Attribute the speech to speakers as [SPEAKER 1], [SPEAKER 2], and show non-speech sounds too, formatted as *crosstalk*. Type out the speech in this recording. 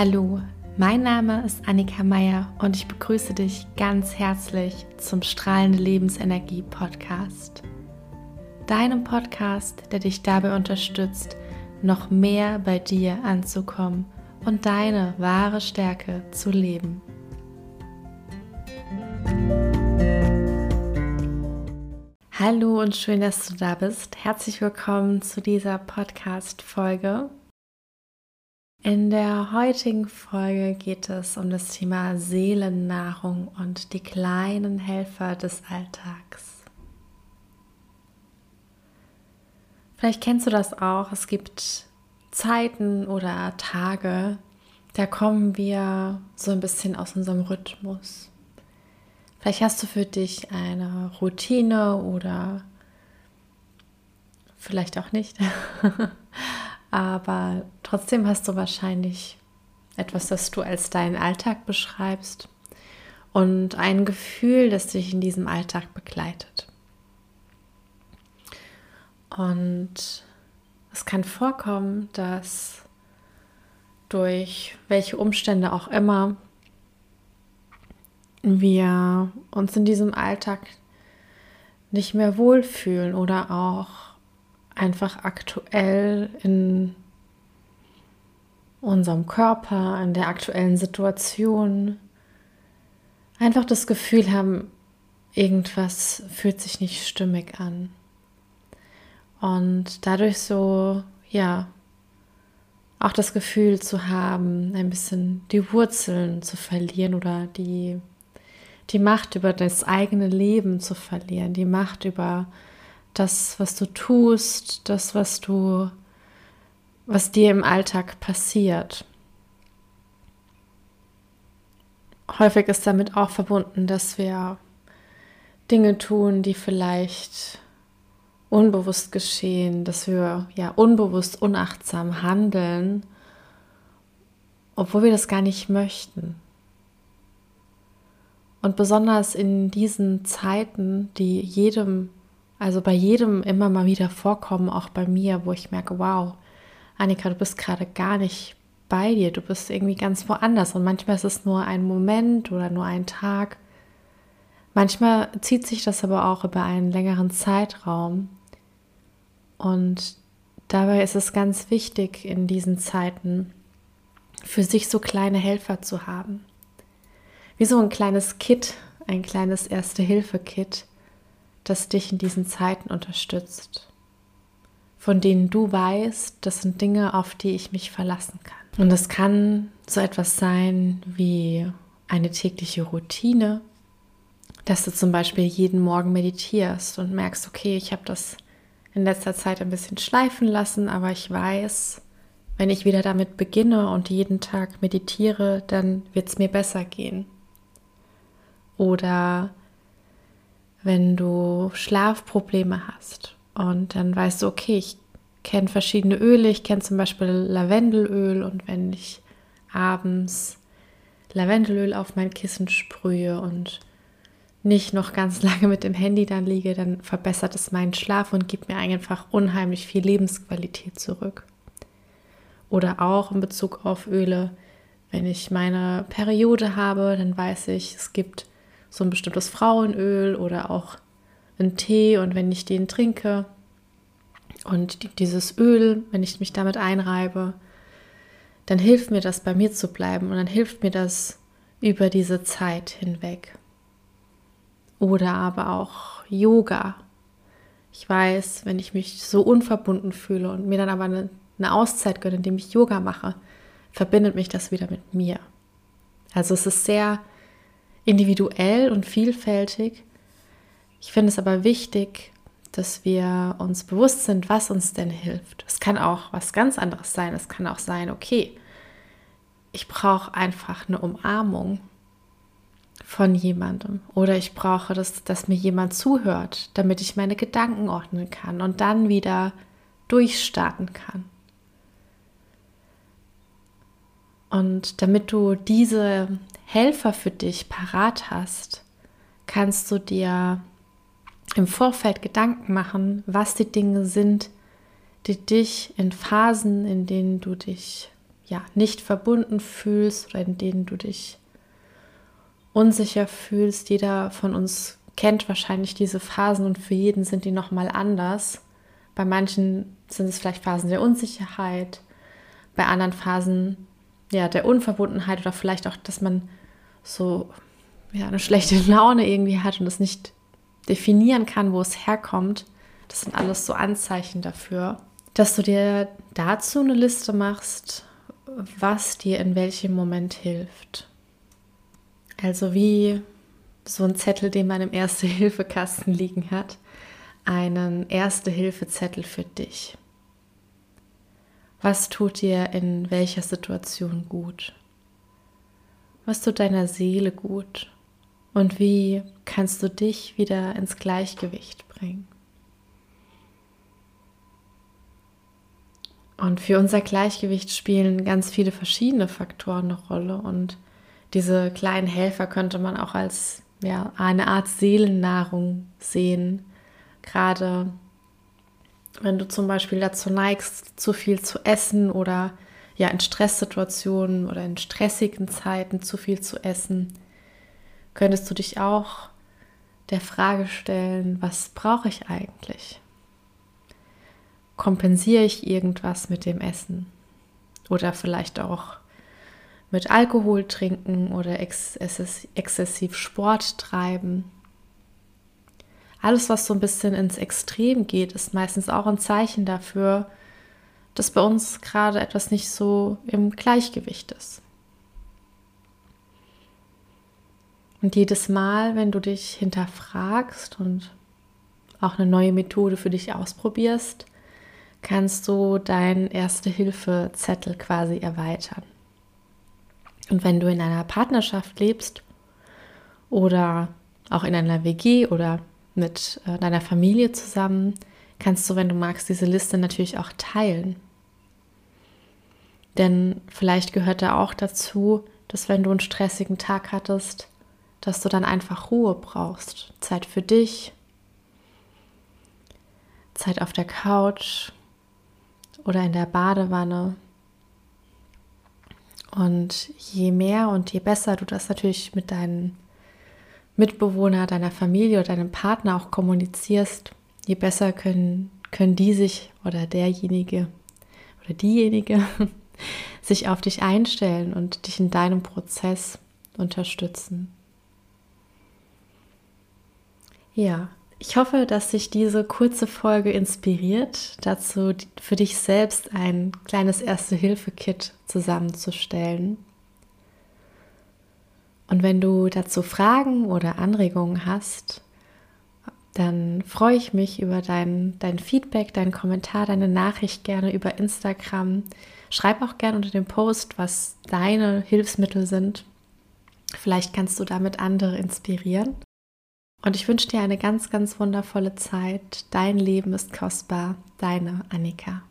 [SPEAKER 1] Hallo, mein Name ist Annika Meier und ich begrüße dich ganz herzlich zum Strahlende Lebensenergie Podcast. Deinem Podcast, der dich dabei unterstützt, noch mehr bei dir anzukommen und deine wahre Stärke zu leben. Hallo und schön, dass du da bist. Herzlich willkommen zu dieser Podcast-Folge. In der heutigen Folge geht es um das Thema Seelennahrung und die kleinen Helfer des Alltags. Vielleicht kennst du das auch. Es gibt Zeiten oder Tage, da kommen wir so ein bisschen aus unserem Rhythmus. Vielleicht hast du für dich eine Routine oder vielleicht auch nicht. *laughs* aber trotzdem hast du wahrscheinlich etwas, das du als deinen Alltag beschreibst und ein Gefühl, das dich in diesem Alltag begleitet. Und es kann vorkommen, dass durch welche Umstände auch immer wir uns in diesem Alltag nicht mehr wohlfühlen oder auch einfach aktuell in unserem Körper, in der aktuellen Situation einfach das Gefühl haben, irgendwas fühlt sich nicht stimmig an. Und dadurch so, ja, auch das Gefühl zu haben, ein bisschen die Wurzeln zu verlieren oder die, die Macht über das eigene Leben zu verlieren, die Macht über das, was du tust, das, was du, was dir im Alltag passiert. Häufig ist damit auch verbunden, dass wir Dinge tun, die vielleicht unbewusst geschehen, dass wir ja unbewusst unachtsam handeln, obwohl wir das gar nicht möchten. Und besonders in diesen Zeiten, die jedem also bei jedem immer mal wieder vorkommen, auch bei mir, wo ich merke, wow, Annika, du bist gerade gar nicht bei dir, du bist irgendwie ganz woanders. Und manchmal ist es nur ein Moment oder nur ein Tag. Manchmal zieht sich das aber auch über einen längeren Zeitraum. Und dabei ist es ganz wichtig in diesen Zeiten, für sich so kleine Helfer zu haben. Wie so ein kleines Kit, ein kleines Erste-Hilfe-Kit, das dich in diesen Zeiten unterstützt, von denen du weißt, das sind Dinge, auf die ich mich verlassen kann. Und das kann so etwas sein wie eine tägliche Routine, dass du zum Beispiel jeden Morgen meditierst und merkst, okay, ich habe das in letzter Zeit ein bisschen schleifen lassen, aber ich weiß, wenn ich wieder damit beginne und jeden Tag meditiere, dann wird es mir besser gehen. Oder wenn du Schlafprobleme hast. Und dann weißt du, okay, ich kenne verschiedene Öle, ich kenne zum Beispiel Lavendelöl. Und wenn ich abends Lavendelöl auf mein Kissen sprühe und nicht noch ganz *laughs* lange mit dem Handy dann liege, dann verbessert es meinen Schlaf und gibt mir einfach unheimlich viel Lebensqualität zurück. Oder auch in Bezug auf Öle, wenn ich meine Periode habe, dann weiß ich, es gibt so ein bestimmtes Frauenöl oder auch einen Tee und wenn ich den trinke und dieses Öl, wenn ich mich damit einreibe, dann hilft mir das bei mir zu bleiben und dann hilft mir das über diese Zeit hinweg. Oder aber auch Yoga. Ich weiß, wenn ich mich so unverbunden fühle und mir dann aber eine, eine Auszeit gönne, indem ich Yoga mache, verbindet mich das wieder mit mir. Also es ist sehr individuell und vielfältig. Ich finde es aber wichtig, dass wir uns bewusst sind, was uns denn hilft. Es kann auch was ganz anderes sein. Es kann auch sein, okay, ich brauche einfach eine Umarmung von jemandem oder ich brauche, dass, dass mir jemand zuhört, damit ich meine Gedanken ordnen kann und dann wieder durchstarten kann. Und damit du diese Helfer für dich parat hast, kannst du dir im Vorfeld Gedanken machen, was die Dinge sind, die dich in Phasen, in denen du dich ja nicht verbunden fühlst oder in denen du dich unsicher fühlst. Jeder von uns kennt wahrscheinlich diese Phasen und für jeden sind die nochmal anders. Bei manchen sind es vielleicht Phasen der Unsicherheit, bei anderen Phasen ja der Unverbundenheit oder vielleicht auch, dass man so ja eine schlechte *laughs* Laune irgendwie hat und es nicht definieren kann, wo es herkommt. Das sind alles so Anzeichen dafür, dass du dir dazu eine Liste machst, was dir in welchem Moment hilft. Also wie so ein Zettel, den man im Erste-Hilfe-Kasten liegen hat, einen Erste-Hilfe-Zettel für dich. Was tut dir in welcher Situation gut? Was tut deiner Seele gut? Und wie kannst du dich wieder ins Gleichgewicht bringen? Und für unser Gleichgewicht spielen ganz viele verschiedene Faktoren eine Rolle. Und diese kleinen Helfer könnte man auch als ja, eine Art Seelennahrung sehen. Gerade wenn du zum Beispiel dazu neigst, zu viel zu essen oder ja in Stresssituationen oder in stressigen Zeiten zu viel zu essen, könntest du dich auch der Frage stellen, was brauche ich eigentlich? kompensiere ich irgendwas mit dem Essen? Oder vielleicht auch mit Alkohol trinken oder ex exzessiv Sport treiben. Alles, was so ein bisschen ins Extrem geht, ist meistens auch ein Zeichen dafür, dass bei uns gerade etwas nicht so im Gleichgewicht ist. Und jedes Mal, wenn du dich hinterfragst und auch eine neue Methode für dich ausprobierst, kannst du deinen Erste-Hilfe-Zettel quasi erweitern. Und wenn du in einer Partnerschaft lebst oder auch in einer WG oder mit äh, deiner Familie zusammen, kannst du, wenn du magst, diese Liste natürlich auch teilen. Denn vielleicht gehört da auch dazu, dass wenn du einen stressigen Tag hattest, dass du dann einfach Ruhe brauchst. Zeit für dich, Zeit auf der Couch, oder in der Badewanne. Und je mehr und je besser du das natürlich mit deinen Mitbewohner, deiner Familie oder deinem Partner auch kommunizierst, je besser können, können die sich oder derjenige oder diejenige *laughs* sich auf dich einstellen und dich in deinem Prozess unterstützen. Ja, ich hoffe, dass sich diese kurze Folge inspiriert, dazu für dich selbst ein kleines Erste-Hilfe-Kit zusammenzustellen. Und wenn du dazu Fragen oder Anregungen hast, dann freue ich mich über dein, dein Feedback, deinen Kommentar, deine Nachricht gerne über Instagram. Schreib auch gerne unter dem Post, was deine Hilfsmittel sind. Vielleicht kannst du damit andere inspirieren. Und ich wünsche dir eine ganz, ganz wundervolle Zeit. Dein Leben ist kostbar. Deine Annika.